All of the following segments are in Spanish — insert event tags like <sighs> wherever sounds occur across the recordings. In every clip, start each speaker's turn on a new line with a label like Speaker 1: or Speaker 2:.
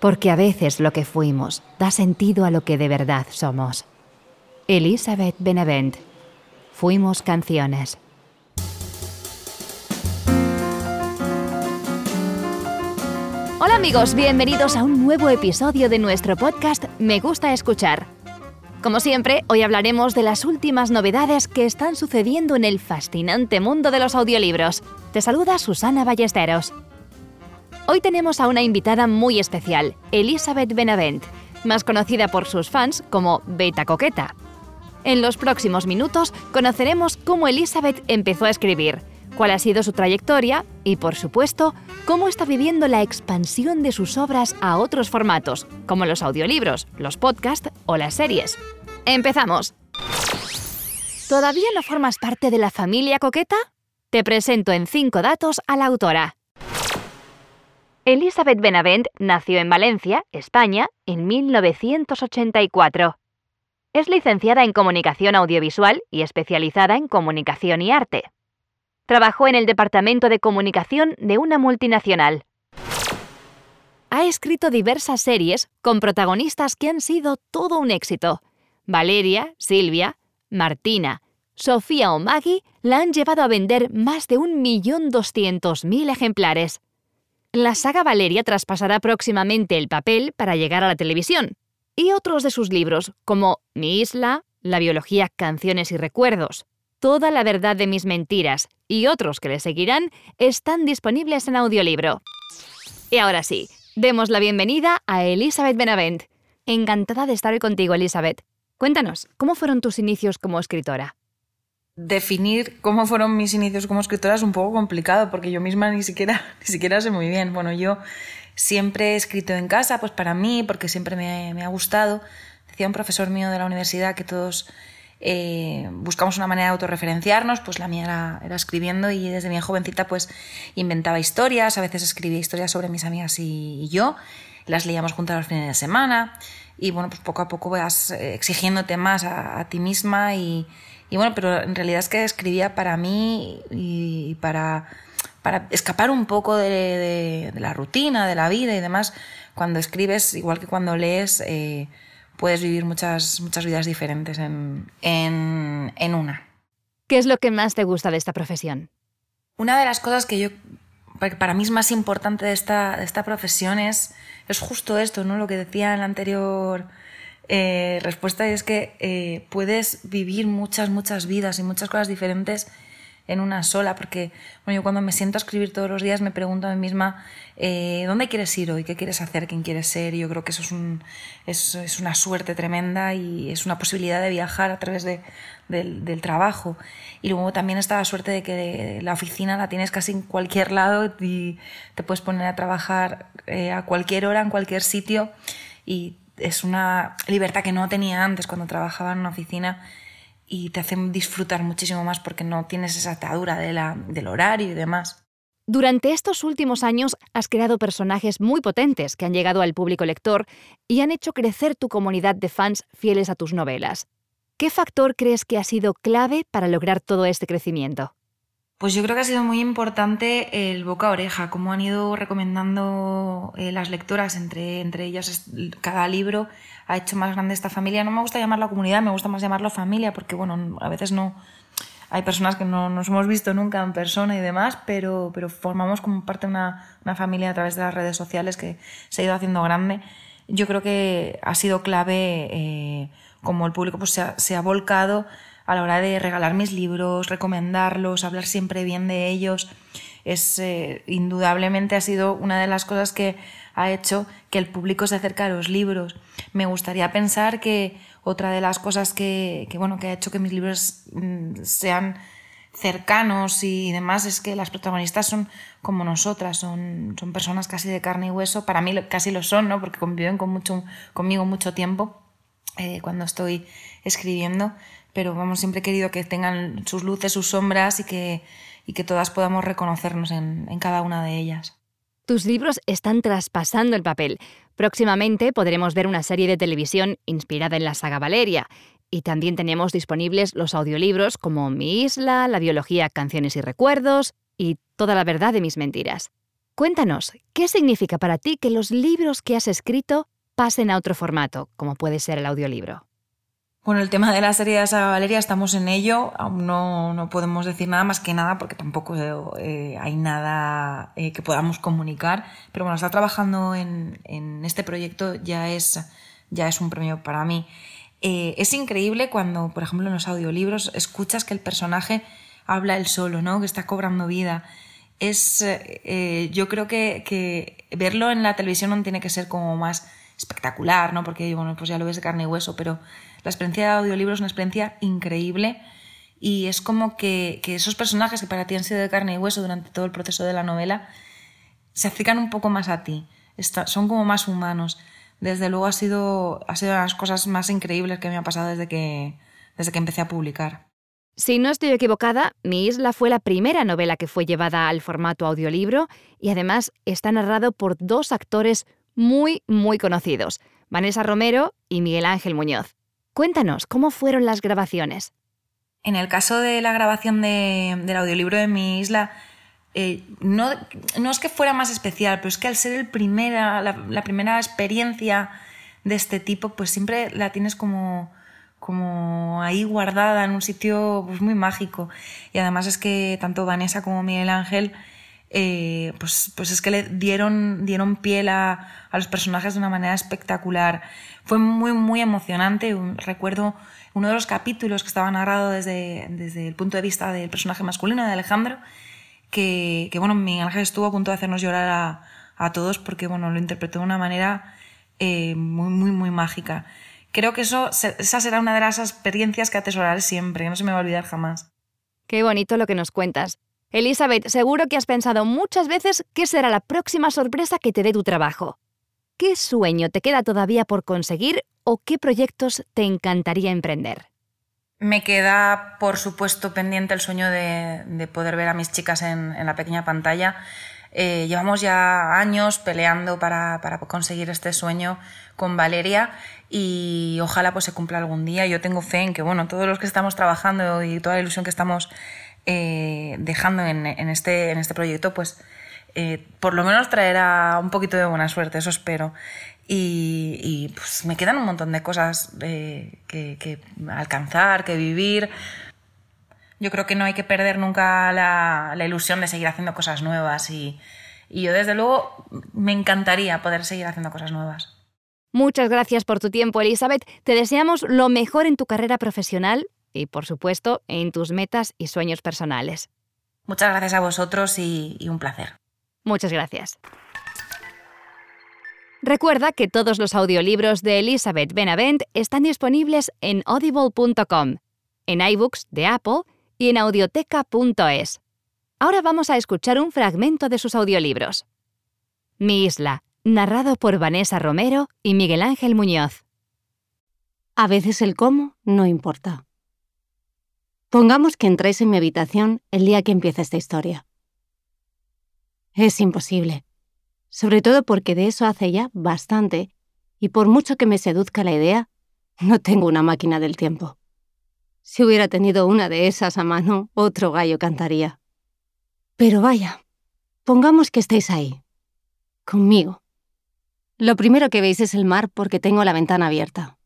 Speaker 1: porque a veces lo que fuimos da sentido a lo que de verdad somos. Elizabeth Benavent. Fuimos canciones. Hola amigos, bienvenidos a un nuevo episodio de nuestro podcast Me gusta escuchar. Como siempre, hoy hablaremos de las últimas novedades que están sucediendo en el fascinante mundo de los audiolibros. Te saluda Susana Ballesteros. Hoy tenemos a una invitada muy especial, Elizabeth Benavent, más conocida por sus fans como Beta Coqueta. En los próximos minutos conoceremos cómo Elizabeth empezó a escribir, cuál ha sido su trayectoria y, por supuesto, cómo está viviendo la expansión de sus obras a otros formatos, como los audiolibros, los podcasts o las series. ¡Empezamos! ¿Todavía no formas parte de la familia coqueta? Te presento en cinco datos a la autora. Elizabeth Benavent nació en Valencia, España, en 1984. Es licenciada en Comunicación Audiovisual y especializada en Comunicación y Arte. Trabajó en el Departamento de Comunicación de una multinacional. Ha escrito diversas series con protagonistas que han sido todo un éxito. Valeria, Silvia, Martina, Sofía o Maggie la han llevado a vender más de 1.200.000 ejemplares. La saga Valeria traspasará próximamente el papel para llegar a la televisión, y otros de sus libros, como Mi isla, La biología, canciones y recuerdos, Toda la verdad de mis mentiras y otros que le seguirán, están disponibles en audiolibro. Y ahora sí, demos la bienvenida a Elizabeth Benavent. Encantada de estar hoy contigo, Elizabeth. Cuéntanos, ¿cómo fueron tus inicios como escritora?
Speaker 2: Definir cómo fueron mis inicios como escritora es un poco complicado porque yo misma ni siquiera, <laughs> ni siquiera sé muy bien. Bueno, yo siempre he escrito en casa, pues para mí, porque siempre me, ha gustado. Decía un profesor mío de la universidad que todos eh, buscamos una manera de autorreferenciarnos, pues la mía era, escribiendo y desde mi jovencita pues inventaba historias, a veces escribía historias sobre mis amigas y, yo, las leíamos juntas los fines de semana y bueno, pues poco a poco vas eh, exigiéndote más a ti misma y, y bueno, pero en realidad es que escribía para mí y para, para escapar un poco de, la rutina, de la vida y demás. Cuando escribes, igual que cuando lees, eh, puedes vivir muchas, muchas vidas diferentes en, en, una.
Speaker 1: ¿Qué es lo que más te gusta de esta profesión?
Speaker 2: Una de las cosas que yo para mí es más importante de esta, de esta profesión es, es justo esto, ¿no? Lo que decía en la anterior eh, respuesta es que eh, puedes vivir muchas, muchas vidas y muchas cosas diferentes en una sola, porque bueno, yo cuando me siento a escribir todos los días me pregunto a mí misma eh, dónde quieres ir hoy, qué quieres hacer, quién quieres ser, y yo creo que eso es, un, es, es, una suerte tremenda y es una posibilidad de viajar a través de, del, del, trabajo. Y luego también está la suerte de que la oficina la tienes casi en cualquier lado y te puedes poner a trabajar a cualquier hora, en cualquier sitio y es una libertad que no tenía antes cuando trabajaba en una oficina y te hace disfrutar muchísimo más porque no tienes esa atadura de la, del horario y demás.
Speaker 1: Durante estos últimos años has creado personajes muy potentes que han llegado al público lector y han hecho crecer tu comunidad de fans fieles a tus novelas. ¿Qué factor crees que ha sido clave para lograr todo este crecimiento?
Speaker 2: Pues yo creo que ha sido muy importante el boca a oreja, cómo han ido recomendando eh, las lectoras, entre, entre ellas cada libro ha hecho más grande esta familia. No me gusta llamarlo comunidad, me gusta más llamarlo familia, porque bueno, a veces no hay personas que no nos hemos visto nunca en persona y demás, pero, pero formamos como parte de una, una familia a través de las redes sociales que se ha ido haciendo grande. Yo creo que ha sido clave eh, como el público pues, se, ha, se ha volcado a la hora de regalar mis libros, recomendarlos, hablar siempre bien de ellos. Es eh, indudablemente ha sido una de las cosas que ha hecho que el público se acerque a los libros. Me gustaría pensar que otra de las cosas que, bueno, que ha hecho que mis libros mm, sean cercanos y demás es que las protagonistas son como nosotras, son, son personas casi de carne y hueso. Para mí casi lo son, ¿no? porque conviven con mucho, conmigo mucho tiempo eh, cuando estoy escribiendo pero vamos, siempre querido que tengan sus luces, sus sombras y que, y que todas podamos reconocernos en, en cada una de ellas.
Speaker 1: Tus libros están traspasando el papel. Próximamente podremos ver una serie de televisión inspirada en la saga Valeria. Y también tenemos disponibles los audiolibros como Mi isla, La biología, canciones y recuerdos y Toda la verdad de mis mentiras. Cuéntanos, ¿qué significa para ti que los libros que has escrito pasen a otro formato, como puede ser el audiolibro?
Speaker 2: Bueno, el tema de la serie de Saga Valeria estamos en ello, aún no, podemos decir nada más que nada porque tampoco eh, hay nada eh, que podamos comunicar, pero bueno, estar trabajando en, este proyecto ya es, ya es un premio para mí. Eh, es increíble cuando, por ejemplo, en los audiolibros escuchas que el personaje habla él solo, ¿no? que está cobrando vida. Es, yo creo que, que verlo en la televisión no tiene que ser como más espectacular, ¿no? Porque, bueno, pues ya lo ves de carne y hueso, pero la experiencia de audiolibro es una experiencia increíble y es como que, esos personajes que para ti han sido de carne y hueso durante todo el proceso de la novela se acercan un poco más a ti, son como más humanos. Desde luego ha sido, ha sido una de las cosas más increíbles que me ha pasado desde que, desde que empecé a publicar.
Speaker 1: Si no estoy equivocada, Mi isla fue la primera novela que fue llevada al formato audiolibro y además está narrado por dos actores muy, muy conocidos, Vanessa Romero y Miguel Ángel Muñoz. Cuéntanos, ¿cómo fueron las grabaciones?
Speaker 2: En el caso de la grabación del audiolibro de mi isla, eh, no, no, es que fuera más especial, pero es que al ser el primera, la, primera experiencia de este tipo, pues siempre la tienes como, como ahí guardada en un sitio pues, muy mágico. Y además es que tanto Vanessa como Miguel Ángel eh, pues, pues es que le dieron, dieron piel a, los personajes de una manera espectacular. Fue muy, muy emocionante. Recuerdo uno de los capítulos que estaba narrado desde, desde el punto de vista del personaje masculino de Alejandro, que, que bueno, Miguel Ángel estuvo a punto de hacernos llorar a, a todos porque bueno, lo interpretó de una manera eh, muy, muy, muy mágica. Creo que eso, esa será una de las experiencias que atesoraré siempre, no se me va a olvidar jamás.
Speaker 1: Qué bonito lo que nos cuentas. Elizabeth, seguro que has pensado muchas veces qué será la próxima sorpresa que te dé tu trabajo. ¿Qué sueño te queda todavía por conseguir o qué proyectos te encantaría emprender?
Speaker 2: Me queda, por supuesto, pendiente el sueño de, poder ver a mis chicas en, la pequeña pantalla. Eh, llevamos ya años peleando para, conseguir este sueño con Valeria y ojalá pues se cumpla algún día. Yo tengo fe en que, bueno, todos los que estamos trabajando y toda la ilusión que estamos eh, dejando en, este, en este proyecto, pues eh, por lo menos traerá un poquito de buena suerte, eso espero. Y, pues me quedan un montón de cosas eh, que, alcanzar, que vivir. Yo creo que no hay que perder nunca la, ilusión de seguir haciendo cosas nuevas y, y yo desde luego me encantaría poder seguir haciendo cosas nuevas.
Speaker 1: Muchas gracias por tu tiempo, Elizabeth. Te deseamos lo mejor en tu carrera profesional y, por supuesto, en tus metas y sueños personales.
Speaker 2: Muchas gracias a vosotros y, un placer.
Speaker 1: Muchas gracias. Recuerda que todos los audiolibros de Elizabeth Benavent están disponibles en audible.com, en iBooks de Apple y en audioteca.es. Ahora vamos a escuchar un fragmento de sus audiolibros. Mi isla, narrado por Vanessa Romero y Miguel Ángel Muñoz.
Speaker 3: A veces el cómo no importa. Pongamos que entráis en mi habitación el día que empieza esta historia. Es imposible, sobre todo porque de eso hace ya bastante, y por mucho que me seduzca la idea, no tengo una máquina del tiempo. Si hubiera tenido una de esas a mano, otro gallo cantaría. Pero vaya, pongamos que estéis ahí, conmigo. Lo primero que veis es el mar porque tengo la ventana abierta.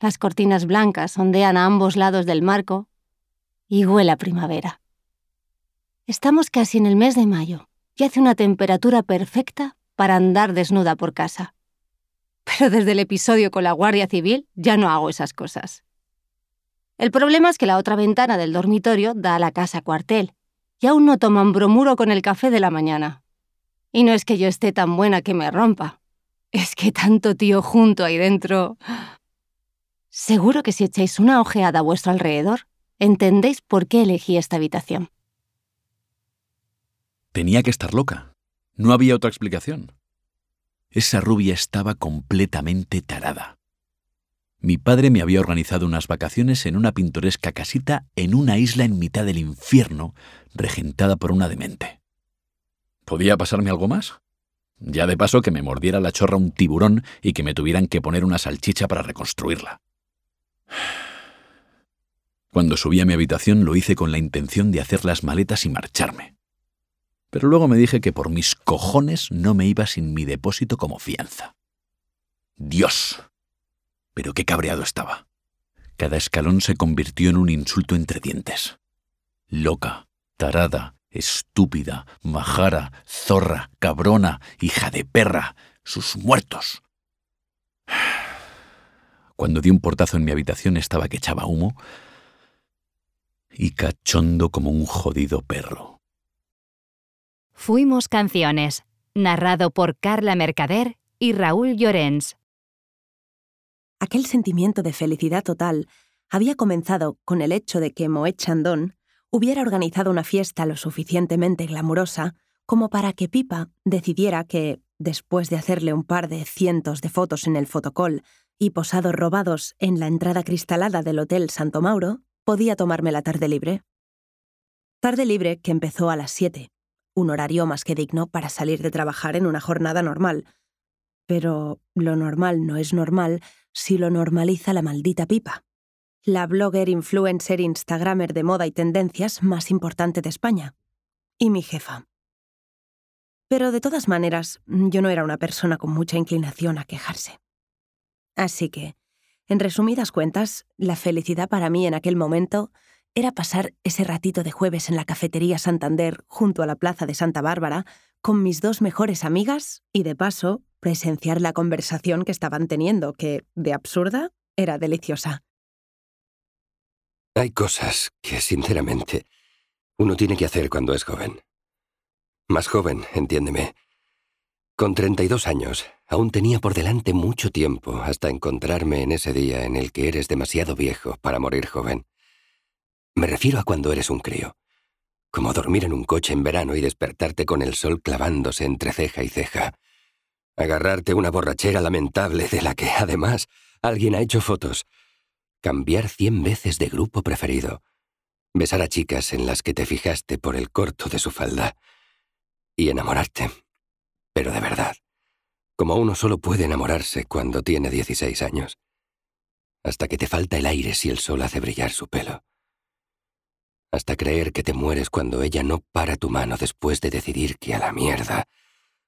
Speaker 3: Las cortinas blancas ondean a ambos lados del marco y huele a primavera. Estamos casi en el mes de mayo y hace una temperatura perfecta para andar desnuda por casa. Pero desde el episodio con la Guardia Civil ya no hago esas cosas. El problema es que la otra ventana del dormitorio da a la casa cuartel y aún no toman bromuro con el café de la mañana. Y no es que yo esté tan buena que me rompa, es que tanto tío junto ahí dentro. Seguro que si echáis una ojeada a vuestro alrededor, entendéis por qué elegí esta habitación.
Speaker 4: Tenía que estar loca. No había otra explicación. Esa rubia estaba completamente tarada. Mi padre me había organizado unas vacaciones en una pintoresca casita en una isla en mitad del infierno, regentada por una demente. ¿Podía pasarme algo más? Ya de paso que me mordiera la chorra un tiburón y que me tuvieran que poner una salchicha para reconstruirla. Cuando subí a mi habitación lo hice con la intención de hacer las maletas y marcharme. Pero luego me dije que por mis cojones no me iba sin mi depósito como fianza. Dios. Pero qué cabreado estaba. Cada escalón se convirtió en un insulto entre dientes. Loca, tarada, estúpida, majara, zorra, cabrona, hija de perra, sus muertos. <sighs> Cuando di un portazo en mi habitación estaba que echaba humo y cachondo como un jodido perro.
Speaker 1: Fuimos Canciones, narrado por Carla Mercader y Raúl Llorens.
Speaker 5: Aquel sentimiento de felicidad total había comenzado con el hecho de que Moet Chandon hubiera organizado una fiesta lo suficientemente glamurosa como para que Pipa decidiera que, después de hacerle un par de cientos de fotos en el fotocall y posados robados en la entrada cristalada del Hotel Santo Mauro, podía tomarme la tarde libre. Tarde libre que empezó a las 7, un horario más que digno para salir de trabajar en una jornada normal. Pero lo normal no es normal si lo normaliza la maldita pipa. La blogger, influencer, instagramer de moda y tendencias más importante de España. Y mi jefa. Pero de todas maneras, yo no era una persona con mucha inclinación a quejarse. Así que, en resumidas cuentas, la felicidad para mí en aquel momento era pasar ese ratito de jueves en la cafetería Santander junto a la plaza de Santa Bárbara con mis dos mejores amigas y de paso presenciar la conversación que estaban teniendo, que, de absurda, era deliciosa.
Speaker 6: Hay cosas que, sinceramente, uno tiene que hacer cuando es joven. Más joven, entiéndeme. Con 32 años, aún tenía por delante mucho tiempo hasta encontrarme en ese día en el que eres demasiado viejo para morir joven. Me refiero a cuando eres un crío. Como dormir en un coche en verano y despertarte con el sol clavándose entre ceja y ceja. Agarrarte una borrachera lamentable de la que, además, alguien ha hecho fotos. Cambiar cien veces de grupo preferido. Besar a chicas en las que te fijaste por el corto de su falda y enamorarte. Pero de verdad, como uno solo puede enamorarse cuando tiene 16 años. Hasta que te falta el aire si el sol hace brillar su pelo. Hasta creer que te mueres cuando ella no para tu mano después de decidir que a la mierda,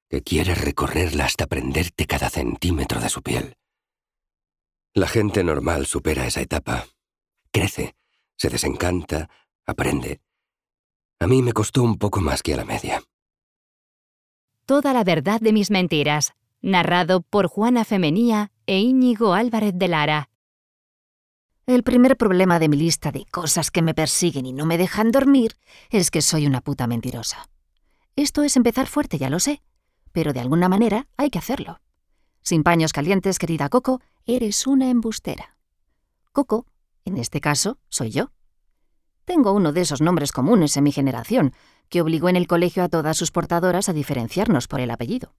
Speaker 6: que quieres recorrerla hasta prenderte cada centímetro de su piel. La gente normal supera esa etapa. Crece, se desencanta, aprende. A mí me costó un poco más que a la media.
Speaker 1: Toda la verdad de mis mentiras, narrado por Juana Femenía e Íñigo Álvarez de Lara.
Speaker 7: El primer problema de mi lista de cosas que me persiguen y no me dejan dormir es que soy una puta mentirosa. Esto es empezar fuerte, ya lo sé, pero de alguna manera hay que hacerlo. Sin paños calientes, querida Coco, eres una embustera. Coco, en este caso, soy yo. Tengo uno de esos nombres comunes en mi generación, que obligó en el colegio a todas sus portadoras a diferenciarnos por el apellido.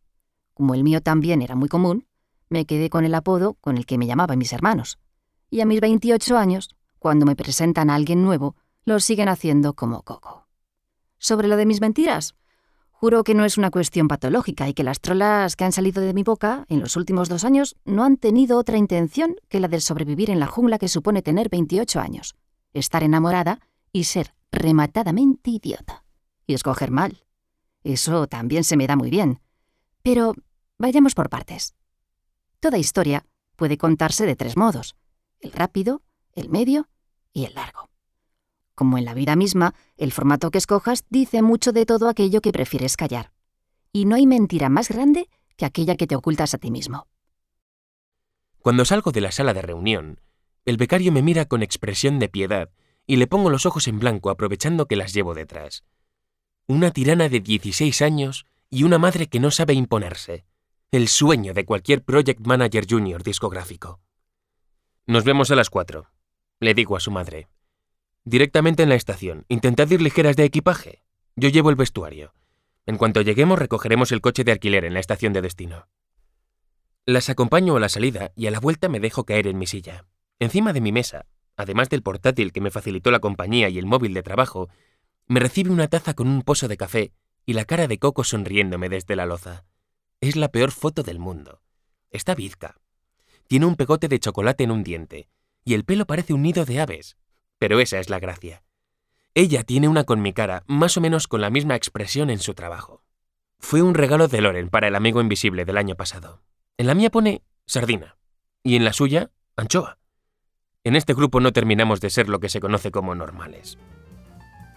Speaker 7: Como el mío también era muy común, me quedé con el apodo con el que me llamaban mis hermanos. Y a mis 28 años, cuando me presentan a alguien nuevo, lo siguen haciendo como Coco. Sobre lo de mis mentiras, juro que no es una cuestión patológica y que las trolas que han salido de mi boca en los últimos dos años no han tenido otra intención que la de sobrevivir en la jungla que supone tener 28 años, estar enamorada y ser rematadamente idiota y escoger mal. Eso también se me da muy bien. Pero vayamos por partes. Toda historia puede contarse de tres modos, el rápido, el medio y el largo. Como en la vida misma, el formato que escojas dice mucho de todo aquello que prefieres callar. Y no hay mentira más grande que aquella que te ocultas a ti mismo.
Speaker 8: Cuando salgo de la sala de reunión, el becario me mira con expresión de piedad y le pongo los ojos en blanco aprovechando que las llevo detrás una tirana de 16 años y una madre que no sabe imponerse. El sueño de cualquier Project Manager Junior discográfico. Nos vemos a las 4, le digo a su madre. Directamente en la estación. Intentad ir ligeras de equipaje. Yo llevo el vestuario. En cuanto lleguemos recogeremos el coche de alquiler en la estación de destino. Las acompaño a la salida y a la vuelta me dejo caer en mi silla. Encima de mi mesa, además del portátil que me facilitó la compañía y el móvil de trabajo, me recibe una taza con un pozo de café y la cara de Coco sonriéndome desde la loza. Es la peor foto del mundo. Está bizca. Tiene un pegote de chocolate en un diente, y el pelo parece un nido de aves. Pero esa es la gracia. Ella tiene una con mi cara, más o menos con la misma expresión en su trabajo. Fue un regalo de Loren para el amigo invisible del año pasado. En la mía pone sardina y en la suya anchoa. En este grupo no terminamos de ser lo que se conoce como normales.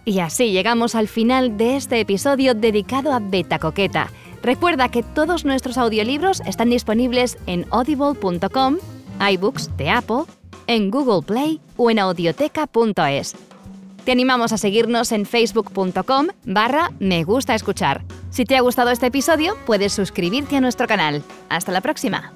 Speaker 1: Y así llegamos al final de este episodio dedicado a Beta Coqueta. Recuerda que todos nuestros audiolibros están disponibles en audible.com, iBooks de Apple, en Google Play o en audioteca.es. Te animamos a seguirnos en facebook.com barra me gusta escuchar. Si te ha gustado este episodio, puedes suscribirte a nuestro canal. Hasta la próxima.